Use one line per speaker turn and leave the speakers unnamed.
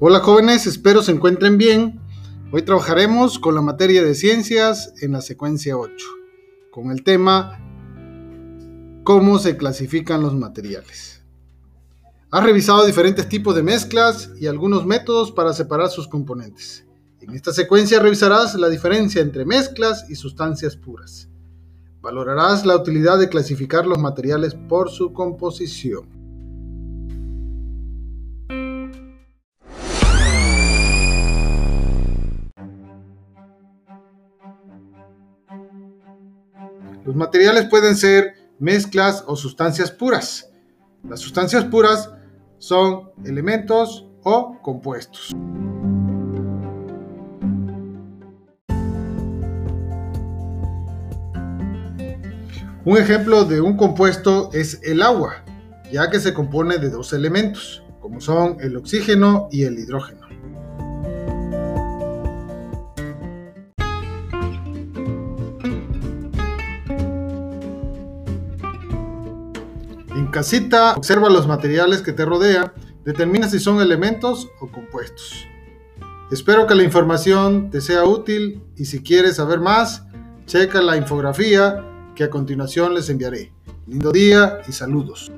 Hola jóvenes, espero se encuentren bien. Hoy trabajaremos con la materia de ciencias en la secuencia 8, con el tema cómo se clasifican los materiales. Has revisado diferentes tipos de mezclas y algunos métodos para separar sus componentes. En esta secuencia revisarás la diferencia entre mezclas y sustancias puras. Valorarás la utilidad de clasificar los materiales por su composición. Los materiales pueden ser mezclas o sustancias puras. Las sustancias puras son elementos o compuestos. Un ejemplo de un compuesto es el agua, ya que se compone de dos elementos, como son el oxígeno y el hidrógeno. En casita, observa los materiales que te rodean, determina si son elementos o compuestos. Espero que la información te sea útil y si quieres saber más, checa la infografía que a continuación les enviaré. Lindo día y saludos.